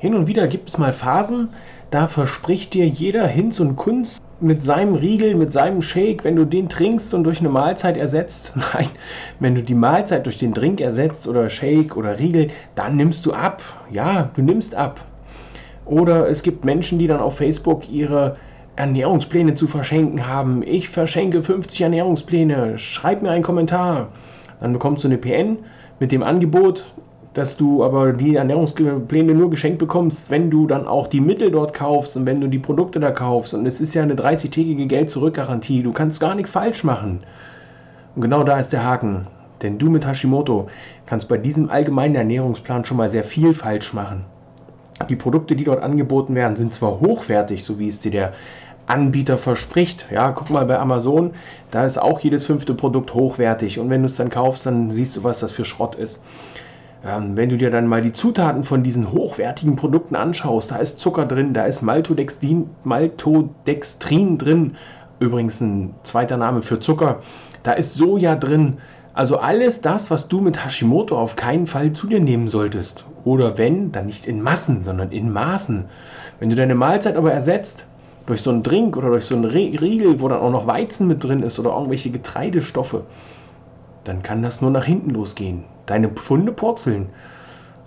Hin und wieder gibt es mal Phasen, da verspricht dir jeder Hinz und Kunz mit seinem Riegel, mit seinem Shake, wenn du den trinkst und durch eine Mahlzeit ersetzt, nein, wenn du die Mahlzeit durch den Drink ersetzt oder Shake oder Riegel, dann nimmst du ab. Ja, du nimmst ab. Oder es gibt Menschen, die dann auf Facebook ihre Ernährungspläne zu verschenken haben. Ich verschenke 50 Ernährungspläne. Schreib mir einen Kommentar. Dann bekommst du eine PN mit dem Angebot, dass du aber die Ernährungspläne nur geschenkt bekommst, wenn du dann auch die Mittel dort kaufst und wenn du die Produkte da kaufst. Und es ist ja eine 30-tägige Geld-Zurück-Garantie. Du kannst gar nichts falsch machen. Und genau da ist der Haken. Denn du mit Hashimoto kannst bei diesem allgemeinen Ernährungsplan schon mal sehr viel falsch machen. Die Produkte, die dort angeboten werden, sind zwar hochwertig, so wie es dir der Anbieter verspricht. Ja, guck mal bei Amazon, da ist auch jedes fünfte Produkt hochwertig. Und wenn du es dann kaufst, dann siehst du, was das für Schrott ist. Ähm, wenn du dir dann mal die Zutaten von diesen hochwertigen Produkten anschaust, da ist Zucker drin, da ist Maltodextrin, Maltodextrin drin, übrigens ein zweiter Name für Zucker, da ist Soja drin. Also alles das, was du mit Hashimoto auf keinen Fall zu dir nehmen solltest. Oder wenn, dann nicht in Massen, sondern in Maßen. Wenn du deine Mahlzeit aber ersetzt durch so einen Drink oder durch so einen Riegel, wo dann auch noch Weizen mit drin ist oder irgendwelche Getreidestoffe, dann kann das nur nach hinten losgehen. Deine Pfunde purzeln.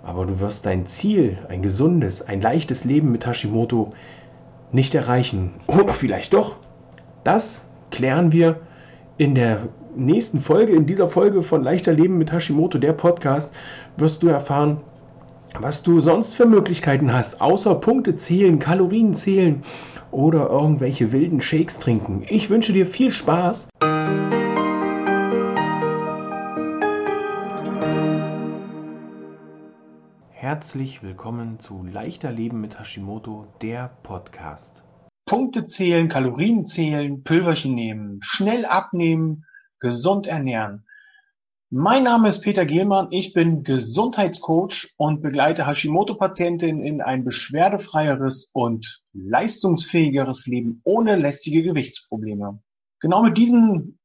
Aber du wirst dein Ziel, ein gesundes, ein leichtes Leben mit Hashimoto, nicht erreichen. Oder vielleicht doch. Das klären wir in der nächsten Folge, in dieser Folge von Leichter Leben mit Hashimoto, der Podcast, wirst du erfahren, was du sonst für Möglichkeiten hast, außer Punkte zählen, Kalorien zählen oder irgendwelche wilden Shakes trinken. Ich wünsche dir viel Spaß. Herzlich willkommen zu Leichter Leben mit Hashimoto, der Podcast. Punkte zählen, Kalorien zählen, Pülverchen nehmen, schnell abnehmen, gesund ernähren. Mein Name ist Peter Gehlmann, ich bin Gesundheitscoach und begleite Hashimoto-Patientinnen in ein beschwerdefreieres und leistungsfähigeres Leben ohne lästige Gewichtsprobleme. Genau mit diesen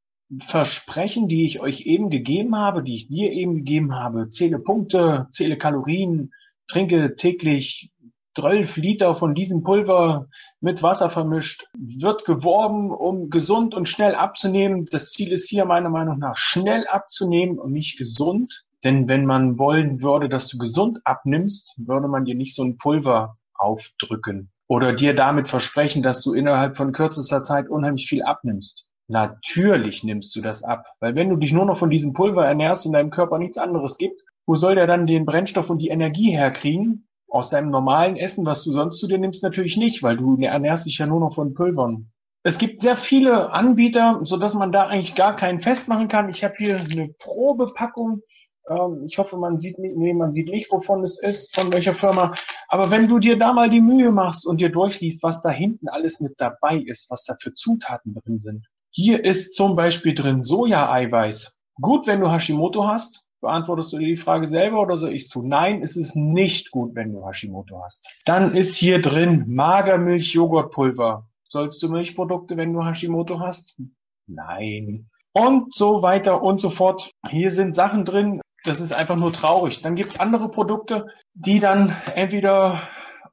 Versprechen, die ich euch eben gegeben habe, die ich dir eben gegeben habe, zähle Punkte, zähle Kalorien, trinke täglich 12 Liter von diesem Pulver mit Wasser vermischt, wird geworben, um gesund und schnell abzunehmen. Das Ziel ist hier meiner Meinung nach schnell abzunehmen und nicht gesund. Denn wenn man wollen würde, dass du gesund abnimmst, würde man dir nicht so ein Pulver aufdrücken oder dir damit versprechen, dass du innerhalb von kürzester Zeit unheimlich viel abnimmst. Natürlich nimmst du das ab, weil wenn du dich nur noch von diesem Pulver ernährst und deinem Körper nichts anderes gibt, wo soll der dann den Brennstoff und die Energie herkriegen, aus deinem normalen Essen, was du sonst zu dir nimmst, natürlich nicht, weil du ernährst dich ja nur noch von Pulvern. Es gibt sehr viele Anbieter, so dass man da eigentlich gar keinen festmachen kann. Ich habe hier eine Probepackung. Ähm, ich hoffe, man sieht nicht, nee, man sieht nicht, wovon es ist, von welcher Firma. Aber wenn du dir da mal die Mühe machst und dir durchliest, was da hinten alles mit dabei ist, was da für Zutaten drin sind. Hier ist zum Beispiel drin Soja-Eiweiß. Gut, wenn du Hashimoto hast, Beantwortest du dir die Frage selber oder soll ich es tun? Nein, es ist nicht gut, wenn du Hashimoto hast. Dann ist hier drin Magermilch-Joghurtpulver. Sollst du Milchprodukte, wenn du Hashimoto hast? Nein. Und so weiter und so fort. Hier sind Sachen drin, das ist einfach nur traurig. Dann gibt's andere Produkte, die dann entweder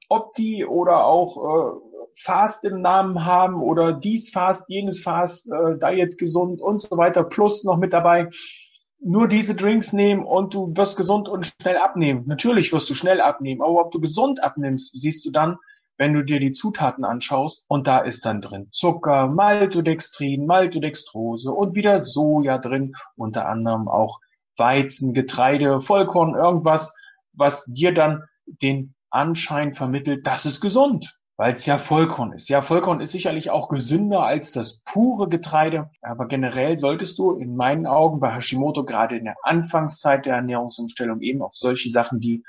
Opti oder auch äh, Fast im Namen haben oder dies Fast, jenes Fast, äh, Diet gesund und so weiter, plus noch mit dabei nur diese Drinks nehmen und du wirst gesund und schnell abnehmen. Natürlich wirst du schnell abnehmen, aber ob du gesund abnimmst, siehst du dann, wenn du dir die Zutaten anschaust und da ist dann drin Zucker, Maltodextrin, Maltodextrose und wieder Soja drin, unter anderem auch Weizen, Getreide, Vollkorn, irgendwas, was dir dann den Anschein vermittelt, das ist gesund weil es ja Vollkorn ist. Ja, Vollkorn ist sicherlich auch gesünder als das pure Getreide, aber generell solltest du in meinen Augen bei Hashimoto gerade in der Anfangszeit der Ernährungsumstellung eben auf solche Sachen, die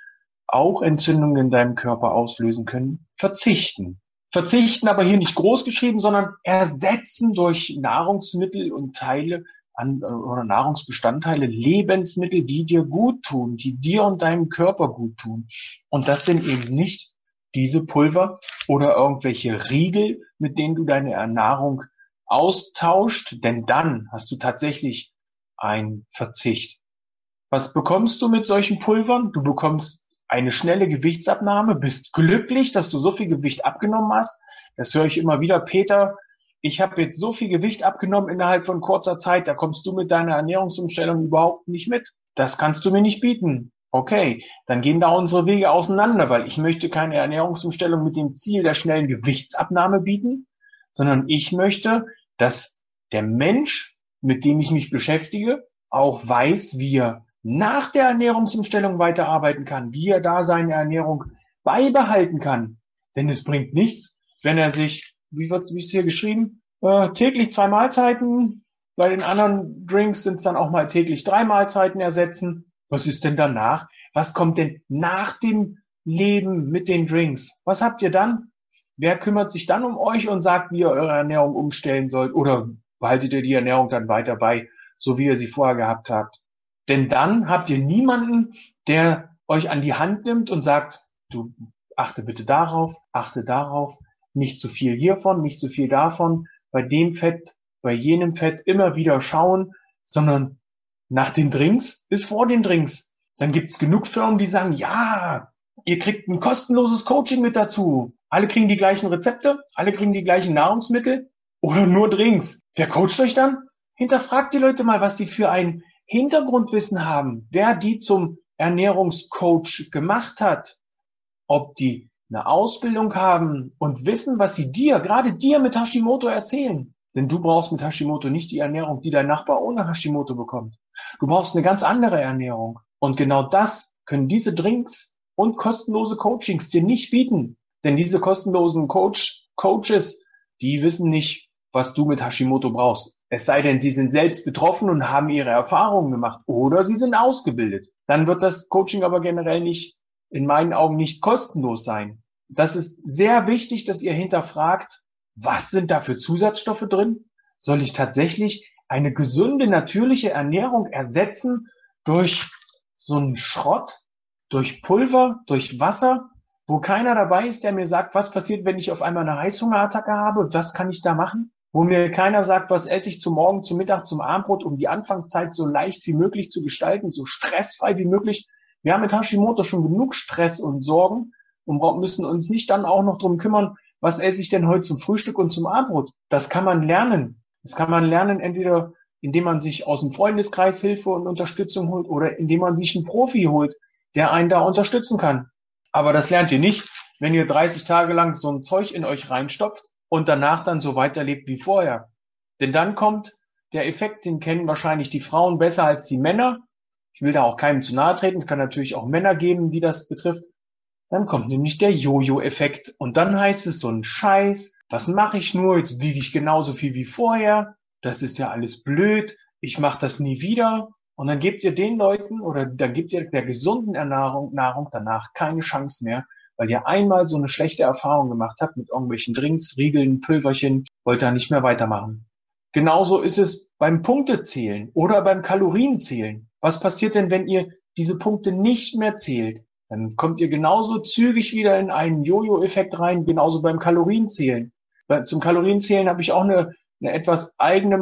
auch Entzündungen in deinem Körper auslösen können, verzichten. Verzichten aber hier nicht groß geschrieben, sondern ersetzen durch Nahrungsmittel und Teile an, oder Nahrungsbestandteile, Lebensmittel, die dir gut tun, die dir und deinem Körper gut tun. Und das sind eben nicht diese Pulver oder irgendwelche Riegel, mit denen du deine Ernährung austauscht, denn dann hast du tatsächlich einen Verzicht. Was bekommst du mit solchen Pulvern? Du bekommst eine schnelle Gewichtsabnahme, bist glücklich, dass du so viel Gewicht abgenommen hast. Das höre ich immer wieder, Peter, ich habe jetzt so viel Gewicht abgenommen innerhalb von kurzer Zeit, da kommst du mit deiner Ernährungsumstellung überhaupt nicht mit. Das kannst du mir nicht bieten. Okay, dann gehen da unsere Wege auseinander, weil ich möchte keine Ernährungsumstellung mit dem Ziel der schnellen Gewichtsabnahme bieten, sondern ich möchte, dass der Mensch, mit dem ich mich beschäftige, auch weiß, wie er nach der Ernährungsumstellung weiterarbeiten kann, wie er da seine Ernährung beibehalten kann. Denn es bringt nichts, wenn er sich wie wird, ist hier geschrieben? Äh, täglich zwei Mahlzeiten. Bei den anderen Drinks sind es dann auch mal täglich drei Mahlzeiten ersetzen. Was ist denn danach? Was kommt denn nach dem Leben mit den Drinks? Was habt ihr dann? Wer kümmert sich dann um euch und sagt, wie ihr eure Ernährung umstellen sollt? Oder behaltet ihr die Ernährung dann weiter bei, so wie ihr sie vorher gehabt habt? Denn dann habt ihr niemanden, der euch an die Hand nimmt und sagt, du achte bitte darauf, achte darauf, nicht zu viel hiervon, nicht zu viel davon, bei dem Fett, bei jenem Fett immer wieder schauen, sondern nach den Drinks bis vor den Drinks. Dann gibt's genug Firmen, die sagen, ja, ihr kriegt ein kostenloses Coaching mit dazu. Alle kriegen die gleichen Rezepte, alle kriegen die gleichen Nahrungsmittel oder nur Drinks. Wer coacht euch dann? Hinterfragt die Leute mal, was die für ein Hintergrundwissen haben, wer die zum Ernährungscoach gemacht hat, ob die eine Ausbildung haben und wissen, was sie dir, gerade dir mit Hashimoto erzählen. Denn du brauchst mit Hashimoto nicht die Ernährung, die dein Nachbar ohne Hashimoto bekommt. Du brauchst eine ganz andere Ernährung. Und genau das können diese Drinks und kostenlose Coachings dir nicht bieten. Denn diese kostenlosen Coach, Coaches, die wissen nicht, was du mit Hashimoto brauchst. Es sei denn, sie sind selbst betroffen und haben ihre Erfahrungen gemacht oder sie sind ausgebildet. Dann wird das Coaching aber generell nicht in meinen Augen nicht kostenlos sein. Das ist sehr wichtig, dass ihr hinterfragt, was sind da für Zusatzstoffe drin? Soll ich tatsächlich eine gesunde, natürliche Ernährung ersetzen durch so einen Schrott, durch Pulver, durch Wasser, wo keiner dabei ist, der mir sagt, was passiert, wenn ich auf einmal eine Heißhungerattacke habe? Was kann ich da machen? Wo mir keiner sagt, was esse ich zum Morgen, zum Mittag, zum Abendbrot, um die Anfangszeit so leicht wie möglich zu gestalten, so stressfrei wie möglich. Wir haben mit Hashimoto schon genug Stress und Sorgen und müssen uns nicht dann auch noch drum kümmern, was esse ich denn heute zum Frühstück und zum Abendbrot. Das kann man lernen. Das kann man lernen, entweder indem man sich aus dem Freundeskreis Hilfe und Unterstützung holt oder indem man sich einen Profi holt, der einen da unterstützen kann. Aber das lernt ihr nicht, wenn ihr 30 Tage lang so ein Zeug in euch reinstopft und danach dann so weiterlebt wie vorher. Denn dann kommt der Effekt, den kennen wahrscheinlich die Frauen besser als die Männer. Ich will da auch keinem zu nahe treten. Es kann natürlich auch Männer geben, die das betrifft. Dann kommt nämlich der Jojo-Effekt. Und dann heißt es so ein Scheiß. Was mache ich nur? Jetzt wiege ich genauso viel wie vorher. Das ist ja alles blöd. Ich mache das nie wieder. Und dann gebt ihr den Leuten oder dann gebt ihr der gesunden Ernährung Nahrung danach keine Chance mehr, weil ihr einmal so eine schlechte Erfahrung gemacht habt mit irgendwelchen Drinks, Riegeln, Pülverchen, wollt da nicht mehr weitermachen. Genauso ist es beim Punktezählen oder beim Kalorienzählen. Was passiert denn, wenn ihr diese Punkte nicht mehr zählt? Dann kommt ihr genauso zügig wieder in einen Jojo-Effekt rein, genauso beim Kalorienzählen. Zum Kalorienzählen habe ich auch eine eine etwas eigene,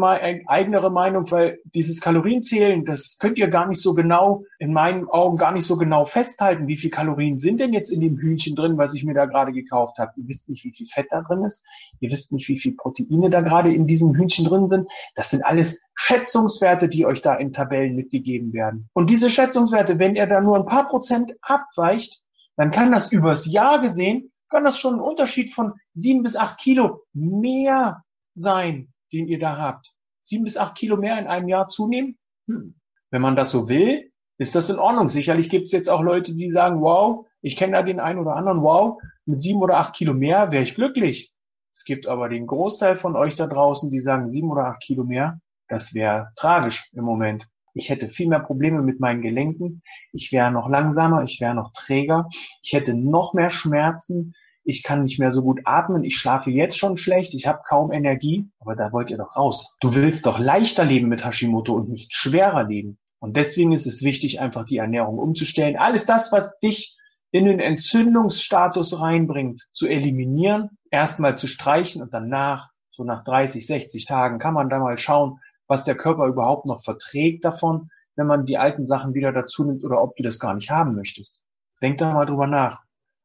eigenere Meinung, weil dieses Kalorienzählen, das könnt ihr gar nicht so genau, in meinen Augen gar nicht so genau festhalten. Wie viel Kalorien sind denn jetzt in dem Hühnchen drin, was ich mir da gerade gekauft habe? Ihr wisst nicht, wie viel Fett da drin ist. Ihr wisst nicht, wie viel Proteine da gerade in diesem Hühnchen drin sind. Das sind alles Schätzungswerte, die euch da in Tabellen mitgegeben werden. Und diese Schätzungswerte, wenn ihr da nur ein paar Prozent abweicht, dann kann das übers Jahr gesehen, kann das schon ein Unterschied von sieben bis acht Kilo mehr sein, den ihr da habt. Sieben bis acht Kilo mehr in einem Jahr zunehmen? Hm. Wenn man das so will, ist das in Ordnung. Sicherlich gibt es jetzt auch Leute, die sagen, wow, ich kenne da den einen oder anderen, wow, mit sieben oder acht Kilo mehr wäre ich glücklich. Es gibt aber den Großteil von euch da draußen, die sagen, sieben oder acht Kilo mehr, das wäre tragisch im Moment. Ich hätte viel mehr Probleme mit meinen Gelenken. Ich wäre noch langsamer, ich wäre noch träger. Ich hätte noch mehr Schmerzen ich kann nicht mehr so gut atmen, ich schlafe jetzt schon schlecht, ich habe kaum Energie, aber da wollt ihr doch raus. Du willst doch leichter leben mit Hashimoto und nicht schwerer leben. Und deswegen ist es wichtig, einfach die Ernährung umzustellen. Alles das, was dich in den Entzündungsstatus reinbringt, zu eliminieren, erstmal zu streichen und danach, so nach 30, 60 Tagen, kann man da mal schauen, was der Körper überhaupt noch verträgt davon, wenn man die alten Sachen wieder dazu nimmt oder ob du das gar nicht haben möchtest. Denk da mal drüber nach.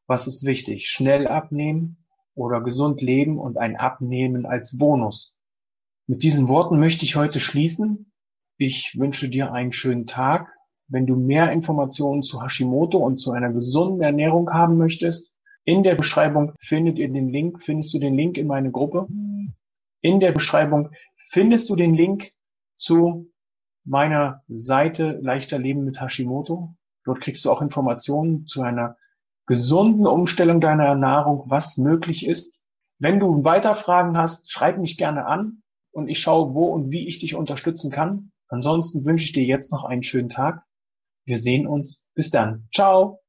Was ist wichtig? Schnell abnehmen oder gesund leben und ein Abnehmen als Bonus? Mit diesen Worten möchte ich heute schließen. Ich wünsche dir einen schönen Tag. Wenn du mehr Informationen zu Hashimoto und zu einer gesunden Ernährung haben möchtest, in der Beschreibung findet ihr den Link, findest du den Link in meine Gruppe. In der Beschreibung findest du den Link zu meiner Seite Leichter Leben mit Hashimoto. Dort kriegst du auch Informationen zu einer gesunden Umstellung deiner Ernährung, was möglich ist. Wenn du weiter Fragen hast, schreib mich gerne an und ich schaue, wo und wie ich dich unterstützen kann. Ansonsten wünsche ich dir jetzt noch einen schönen Tag. Wir sehen uns. Bis dann. Ciao.